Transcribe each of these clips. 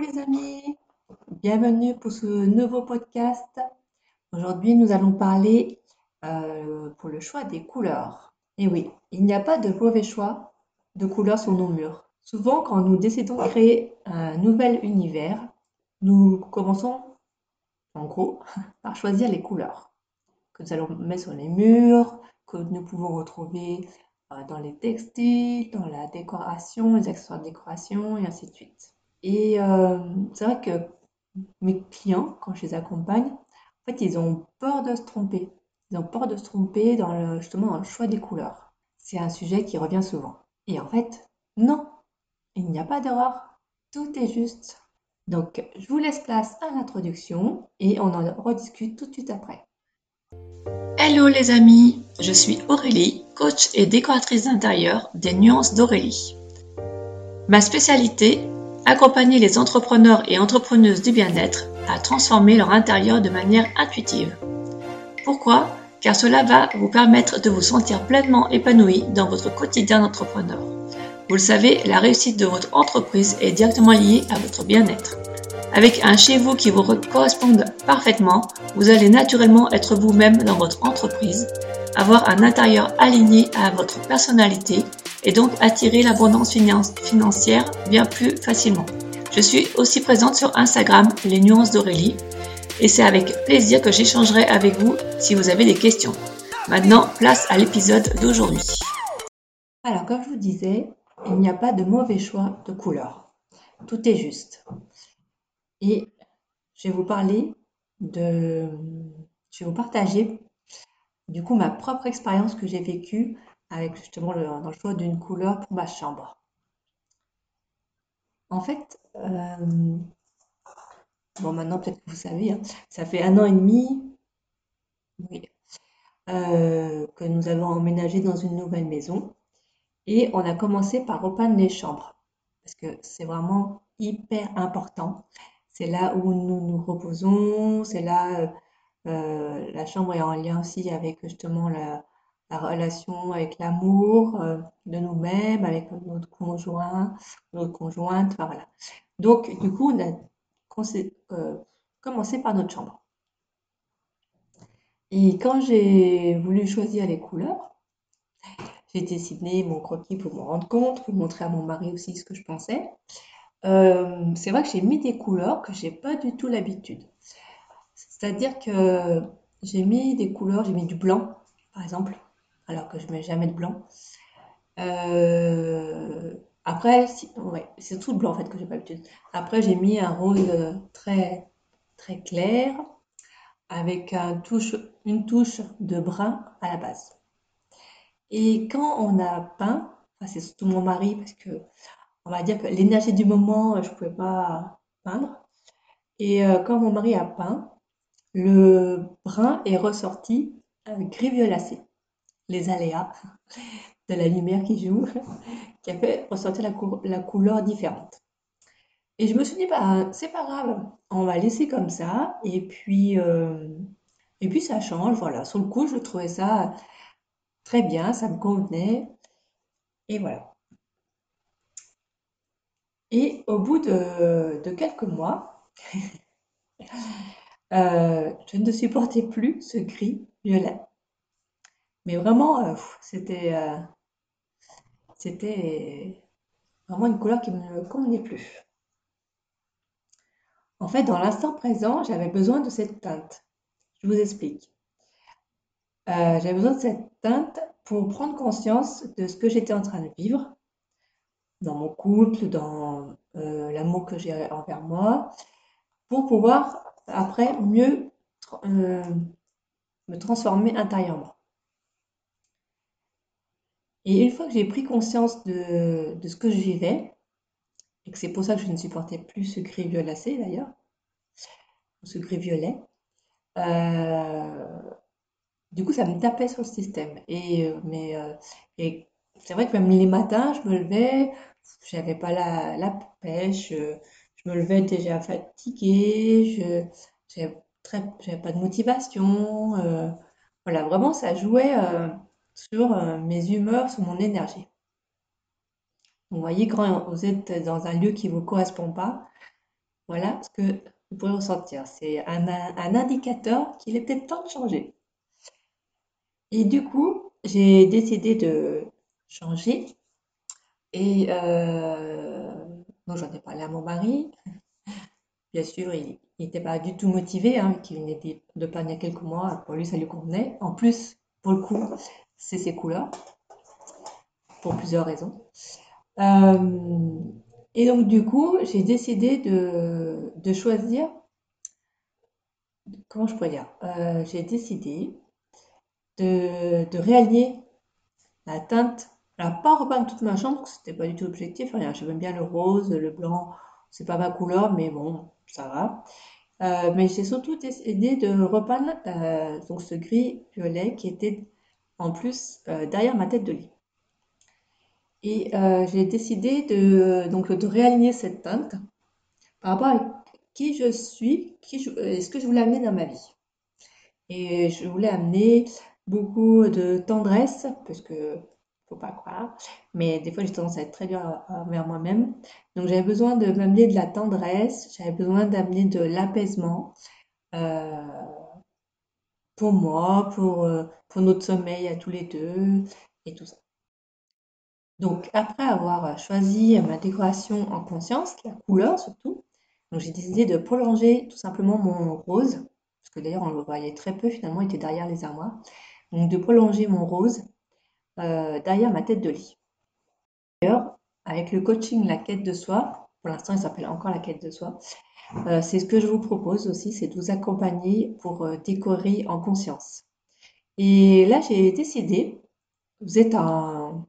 les amis, bienvenue pour ce nouveau podcast. Aujourd'hui nous allons parler euh, pour le choix des couleurs. Et oui, il n'y a pas de mauvais choix de couleurs sur nos murs. Souvent quand nous décidons de créer un nouvel univers, nous commençons en gros par choisir les couleurs que nous allons mettre sur les murs, que nous pouvons retrouver euh, dans les textiles, dans la décoration, les accessoires de décoration et ainsi de suite. Et euh, c'est vrai que mes clients, quand je les accompagne, en fait, ils ont peur de se tromper. Ils ont peur de se tromper dans le, justement dans le choix des couleurs. C'est un sujet qui revient souvent. Et en fait, non, il n'y a pas d'erreur. Tout est juste. Donc, je vous laisse place à l'introduction et on en rediscute tout de suite après. Hello les amis, je suis Aurélie, coach et décoratrice d'intérieur des Nuances d'Aurélie. Ma spécialité, accompagner les entrepreneurs et entrepreneuses du bien-être à transformer leur intérieur de manière intuitive. Pourquoi? Car cela va vous permettre de vous sentir pleinement épanoui dans votre quotidien d'entrepreneur. Vous le savez, la réussite de votre entreprise est directement liée à votre bien-être. Avec un chez vous qui vous corresponde parfaitement, vous allez naturellement être vous-même dans votre entreprise, avoir un intérieur aligné à votre personnalité et donc attirer l'abondance financière bien plus facilement. Je suis aussi présente sur Instagram, les nuances d'Aurélie, et c'est avec plaisir que j'échangerai avec vous si vous avez des questions. Maintenant, place à l'épisode d'aujourd'hui. Alors, comme je vous disais, il n'y a pas de mauvais choix de couleur. Tout est juste. Et je vais vous parler de, je vais vous partager du coup ma propre expérience que j'ai vécue avec justement le, choix d'une couleur pour ma chambre. En fait, euh, bon maintenant peut-être que vous savez, hein, ça fait un an et demi euh, que nous avons emménagé dans une nouvelle maison et on a commencé par repeindre les chambres parce que c'est vraiment hyper important. C'est là où nous nous reposons, c'est là, euh, la chambre est en lien aussi avec justement la, relation avec l'amour euh, de nous-mêmes, avec notre conjoint, notre conjointe, voilà. Donc, du coup, on a euh, commencé par notre chambre. Et quand j'ai voulu choisir les couleurs, j'ai dessiné mon croquis pour me rendre compte, pour montrer à mon mari aussi ce que je pensais. Euh, c'est vrai que j'ai mis des couleurs que j'ai pas du tout l'habitude. C'est-à-dire que j'ai mis des couleurs, j'ai mis du blanc, par exemple, alors que je mets jamais de blanc. Euh, après, c'est tout le blanc en fait que j'ai pas l'habitude. Après, j'ai mis un rose très très clair avec une touche de brun à la base. Et quand on a peint, c'est surtout mon mari parce que on va dire que l'énergie du moment, euh, je ne pouvais pas peindre. Et euh, quand mon mari a peint, le brun est ressorti gris violacé. Les aléas de la lumière qui joue, qui a fait ressortir la, couleur différente. Et je me suis dit, bah, c'est pas grave, on va laisser comme ça. Et puis, euh, et puis ça change, voilà. Sur le coup, je trouvais ça très bien, ça me convenait. Et voilà. Et au bout de, quelques mois, euh, je ne supportais plus ce gris violet. Mais vraiment, euh, c'était euh, c'était vraiment une couleur qui ne me convenait plus. En fait, dans l'instant présent, j'avais besoin de cette teinte. Je vous explique. j'avais besoin de cette teinte pour prendre conscience de ce que j'étais en train de vivre dans mon couple, dans euh, l'amour que j'ai envers moi, pour pouvoir après mieux euh, me transformer intérieurement. Et une fois que j'ai pris conscience de, ce que je vivais, et que c'est pour ça que je ne supportais plus ce gris violacé d'ailleurs, ce gris violet, euh, du coup ça me tapait sur le système. Et, mais, et c'est vrai que même les matins, je me levais, j'avais pas la, pêche, euh, je, me levais déjà fatiguée, je n'avais pas de motivation. Euh, voilà, vraiment, ça jouait euh, sur mes humeurs, sur mon énergie. Vous voyez, quand vous êtes dans un lieu qui ne vous correspond pas, Voilà ce que vous pourrez ressentir. C'est un, un indicateur qu'il est peut-être temps de changer. Et du coup, j'ai décidé de changer. Et euh, j'en ai parlé à mon mari. Bien sûr, il n'était pas du tout motivé, hein, qui venait de, de il y a quelques mois. Pour lui, ça lui convenait. En plus, pour le coup, c'est ses couleurs, pour plusieurs raisons. Euh, et donc, du coup, j'ai décidé de, choisir, comment je pourrais dire, euh, j'ai décidé de, de réaligner la teinte. Alors, pas repeindre toute ma chambre, c'était pas du tout l'objectif. Rien, j'aime bien le rose, le blanc, c'est pas ma couleur, mais bon, ça va. Euh, mais j'ai surtout décidé de repeindre donc ce gris violet qui était en plus euh, derrière ma tête de lit. Et euh, j'ai décidé de, donc, de réaligner cette teinte par rapport à qui je suis, qui euh, ce que je voulais amener dans ma vie. Et je voulais amener beaucoup de tendresse, parce que faut pas croire, mais des fois j'ai tendance à être très dure envers moi-même. Donc j'avais besoin de m'amener de la tendresse, j'avais besoin d'amener de l'apaisement pour moi, pour, euh, pour notre sommeil à tous les deux et tout ça. Donc après avoir choisi ma décoration en conscience, la couleur surtout, j'ai décidé de prolonger tout simplement mon rose, parce que d'ailleurs on le voyait très peu finalement, il était derrière les armoires. Donc de prolonger mon rose euh, derrière ma tête de lit. D'ailleurs, avec le coaching La quête de soi, pour l'instant il s'appelle encore La quête de soi, euh, c'est ce que je vous propose aussi, c'est de vous accompagner pour euh, décorer en conscience. Et là j'ai décidé, vous êtes un,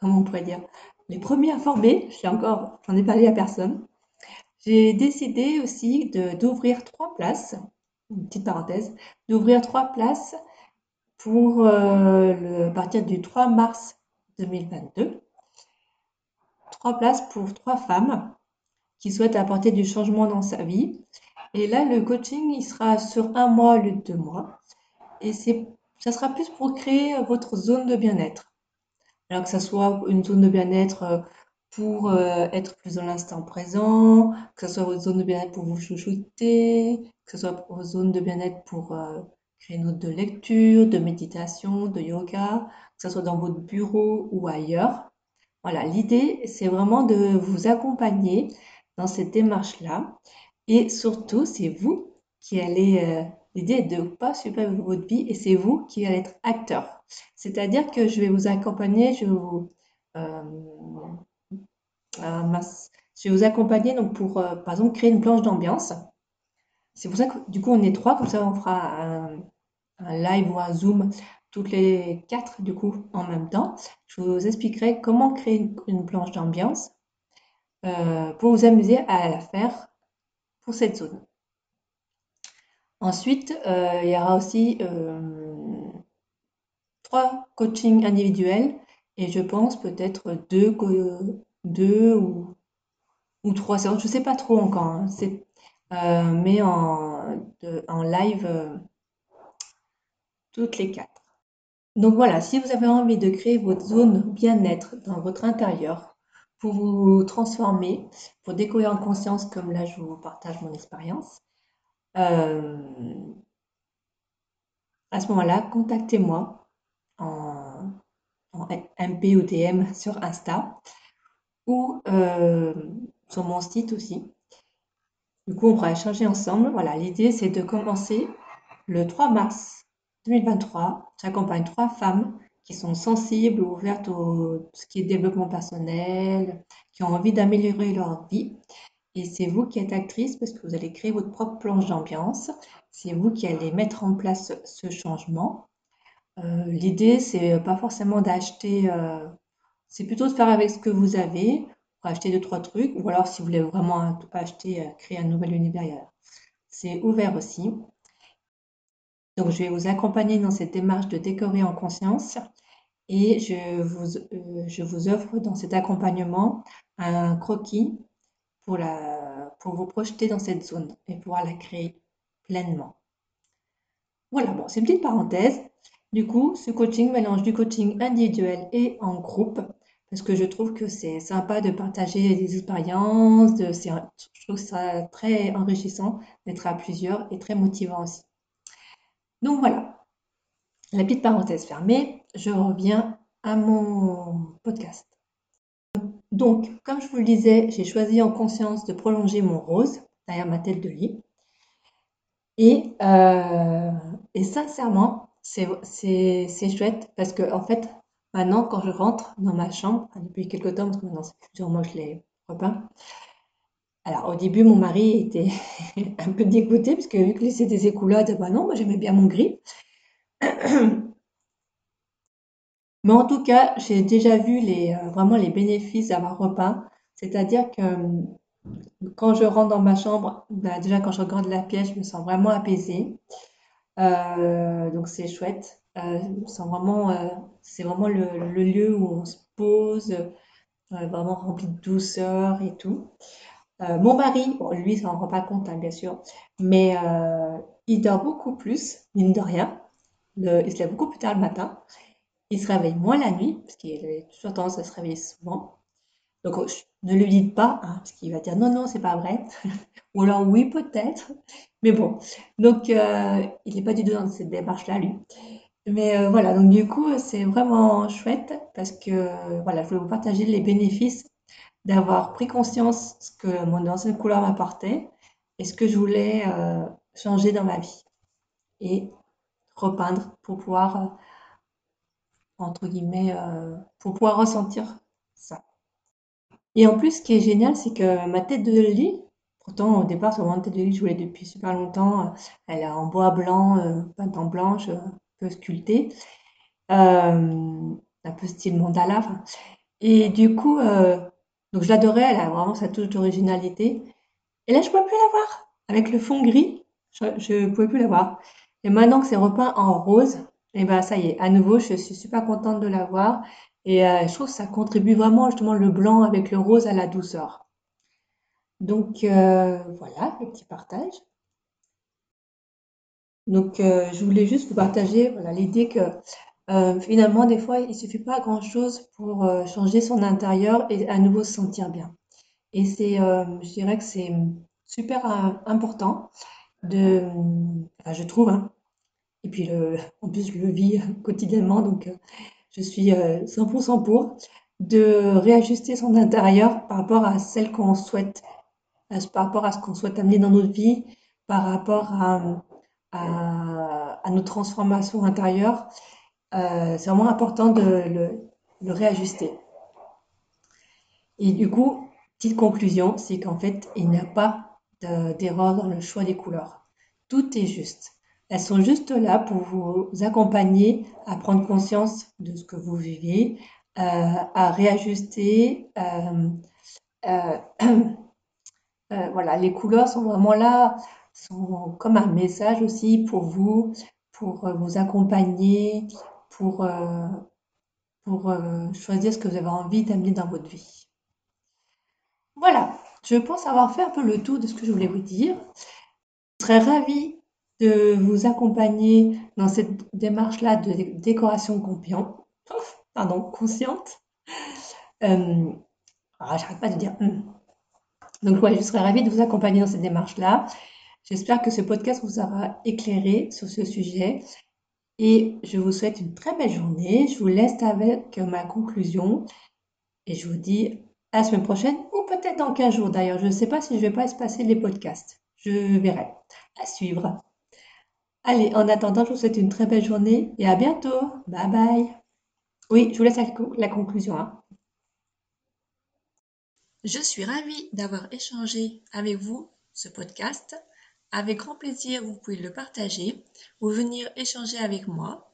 comment on pourrait dire, les premiers informés, je encore, j'en ai parlé à personne. J'ai décidé aussi d'ouvrir trois places, une petite parenthèse, d'ouvrir trois places pour euh, le, à partir du 3 mars 2022. Trois places pour trois femmes qui souhaitent apporter du changement dans sa vie. Et là, le coaching, il sera sur un mois au lieu de deux mois. Et c'est, ça sera plus pour créer votre zone de bien-être. Alors que ça soit une zone de bien-être euh, pour euh, être plus dans l'instant présent, que ce soit votre zone de bien-être pour vous chouchouter, que ce soit votre zone de bien-être pour euh, créer une note de lecture, de méditation, de yoga, que ce soit dans votre bureau ou ailleurs. Voilà, l'idée, c'est vraiment de vous accompagner dans cette démarche-là. Et surtout, c'est vous qui allez... Euh, l'idée est de ne pas superviser votre vie et c'est vous qui allez être acteur. C'est-à-dire que je vais vous accompagner, je vais vous... Euh, euh, je vais vous accompagner donc pour, par exemple, créer une planche d'ambiance. C'est pour ça que du coup on est trois, comme ça on fera un, live ou un Zoom toutes les quatre du coup en même temps. Je vous expliquerai comment créer une, planche d'ambiance pour vous amuser à la faire pour cette zone. Ensuite, euh, il y aura aussi euh, trois coachings individuels et je pense peut-être deux, ou, trois séances, je ne sais pas trop encore, hein. mais en live toutes les quatre. Donc voilà, si vous avez envie de créer votre zone bien-être dans votre intérieur pour vous transformer, pour découvrir en conscience, comme là je vous partage mon expérience, euh, à ce moment-là, contactez-moi en, MP ou DM sur Insta ou euh, sur mon site aussi. Du coup, on pourra échanger ensemble. Voilà, l'idée c'est de commencer le 3 mars 2023, j'accompagne trois femmes qui sont sensibles ou ouvertes au ce qui est développement personnel, qui ont envie d'améliorer leur vie. Et c'est vous qui êtes actrice parce que vous allez créer votre propre planche d'ambiance. C'est vous qui allez mettre en place ce changement. Euh, L'idée, c'est pas forcément d'acheter, euh, c'est plutôt de faire avec ce que vous avez, acheter deux, trois trucs, ou alors si vous voulez vraiment acheter, créer un nouvel univers, c'est ouvert aussi. Donc, je vais vous accompagner dans cette démarche de décorer en conscience et je vous, euh, offre dans cet accompagnement un croquis pour vous projeter dans cette zone et pouvoir la créer pleinement. Voilà, bon, c'est une petite parenthèse. Du coup, ce coaching mélange du coaching individuel et en groupe parce que je trouve que c'est sympa de partager des expériences, de, je trouve ça très enrichissant d'être à plusieurs et très motivant aussi. Donc voilà, la petite parenthèse fermée, je reviens à mon podcast. Donc, comme je vous le disais, j'ai choisi en conscience de prolonger mon rose derrière ma tête de lit. Et, euh, sincèrement, c'est chouette parce que, en fait, maintenant, quand je rentre dans ma chambre, depuis quelques temps, parce que maintenant, c'est plusieurs mois que je l'ai repeint. Alors, au début, mon mari était un peu dégoûté parce que vu que c'était des écoulades, bah non, moi j'aimais bien mon gris. Mais en tout cas, j'ai déjà vu euh, vraiment les bénéfices d'avoir repeint. C'est-à-dire que quand je rentre dans ma chambre, bah, déjà quand je regarde la pièce, je me sens vraiment apaisée. Euh, donc c'est chouette. Euh, c'est vraiment le, lieu où on se pose, vraiment rempli de douceur et tout. Mon mari, bon, lui, n'en rend pas compte, hein, bien sûr, mais il dort beaucoup plus, mine de rien. il se lève beaucoup plus tard le matin. Il se réveille moins la nuit, parce qu'il a toujours tendance à se réveiller souvent. Donc, ne lui dites pas, hein, parce qu'il va dire non, non, c'est pas vrai. Ou alors oui, peut-être. Mais bon, donc euh, il n'est pas du tout dans cette démarche-là, lui. Mais euh, voilà, donc du coup, c'est vraiment chouette parce que voilà, je voulais vous partager les bénéfices d'avoir pris conscience ce que mon ancienne couleur m'apportait et ce que je voulais euh, changer dans ma vie et repeindre pour pouvoir, entre guillemets, pour pouvoir ressentir ça. Et en plus, ce qui est génial, c'est que ma tête de lit, pourtant au départ, vraiment une tête de lit je voulais depuis super longtemps. Elle est en bois blanc, euh, peinte en blanche, un peu sculptée, euh, un peu style mandala. Et du coup, euh, donc je l'adorais, elle a vraiment sa touche d'originalité. Et là, je ne pouvais plus la voir. Avec le fond gris, je ne pouvais plus la voir. Et maintenant que c'est repeint en rose, et eh ben ça y est, à nouveau, je suis super contente de la voir. Et euh, je trouve que ça contribue vraiment justement le blanc avec le rose à la douceur. Donc euh, voilà, le petit partage. Donc euh, je voulais juste vous partager voilà, que finalement des fois il ne suffit pas grand-chose pour changer son intérieur et à nouveau se sentir bien. Et c'est, je dirais que c'est super important de, je trouve, hein. et puis le, en plus je le vis quotidiennement, donc je suis 100% euh, pour, de réajuster son intérieur par rapport à celle qu'on souhaite, par rapport à ce qu'on souhaite amener dans notre vie, par rapport à, à, nos transformations intérieures. Euh, c'est vraiment important de le, réajuster. Et du coup, petite conclusion, c'est qu'en fait, il n'y a pas d'erreur dans le choix des couleurs. Tout est juste. Elles sont juste là pour vous accompagner à prendre conscience de ce que vous vivez, euh, à réajuster. Euh, voilà, les couleurs sont vraiment là, sont comme un message aussi pour vous, pour vous accompagner, pour, pour choisir ce que vous avez envie d'amener dans votre vie. Voilà, je pense avoir fait un peu le tour de ce que je voulais vous dire. Je serais ravie de vous accompagner dans cette démarche-là de décoration consciente. Pardon, consciente. Euh, ah, j'arrête pas de dire. Hmm. Donc, ouais, je serais ravie de vous accompagner dans cette démarche-là. J'espère que ce podcast vous aura éclairé sur ce sujet. Et je vous souhaite une très belle journée. Je vous laisse avec ma conclusion. Et je vous dis à la semaine prochaine ou peut-être dans 15 jours d'ailleurs. Je ne sais pas si je vais pas espacer les podcasts. Je verrai. À suivre. Allez, en attendant, je vous souhaite une très belle journée et à bientôt. Bye bye. Oui, je vous laisse la, conclusion. Hein. Je suis ravie d'avoir échangé avec vous ce podcast. Avec grand plaisir, vous pouvez le partager ou venir échanger avec moi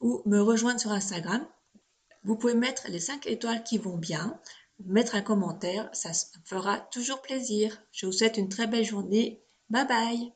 ou me rejoindre sur Instagram. Vous pouvez mettre les 5 étoiles qui vont bien, mettre un commentaire, ça fera toujours plaisir. Je vous souhaite une très belle journée. Bye bye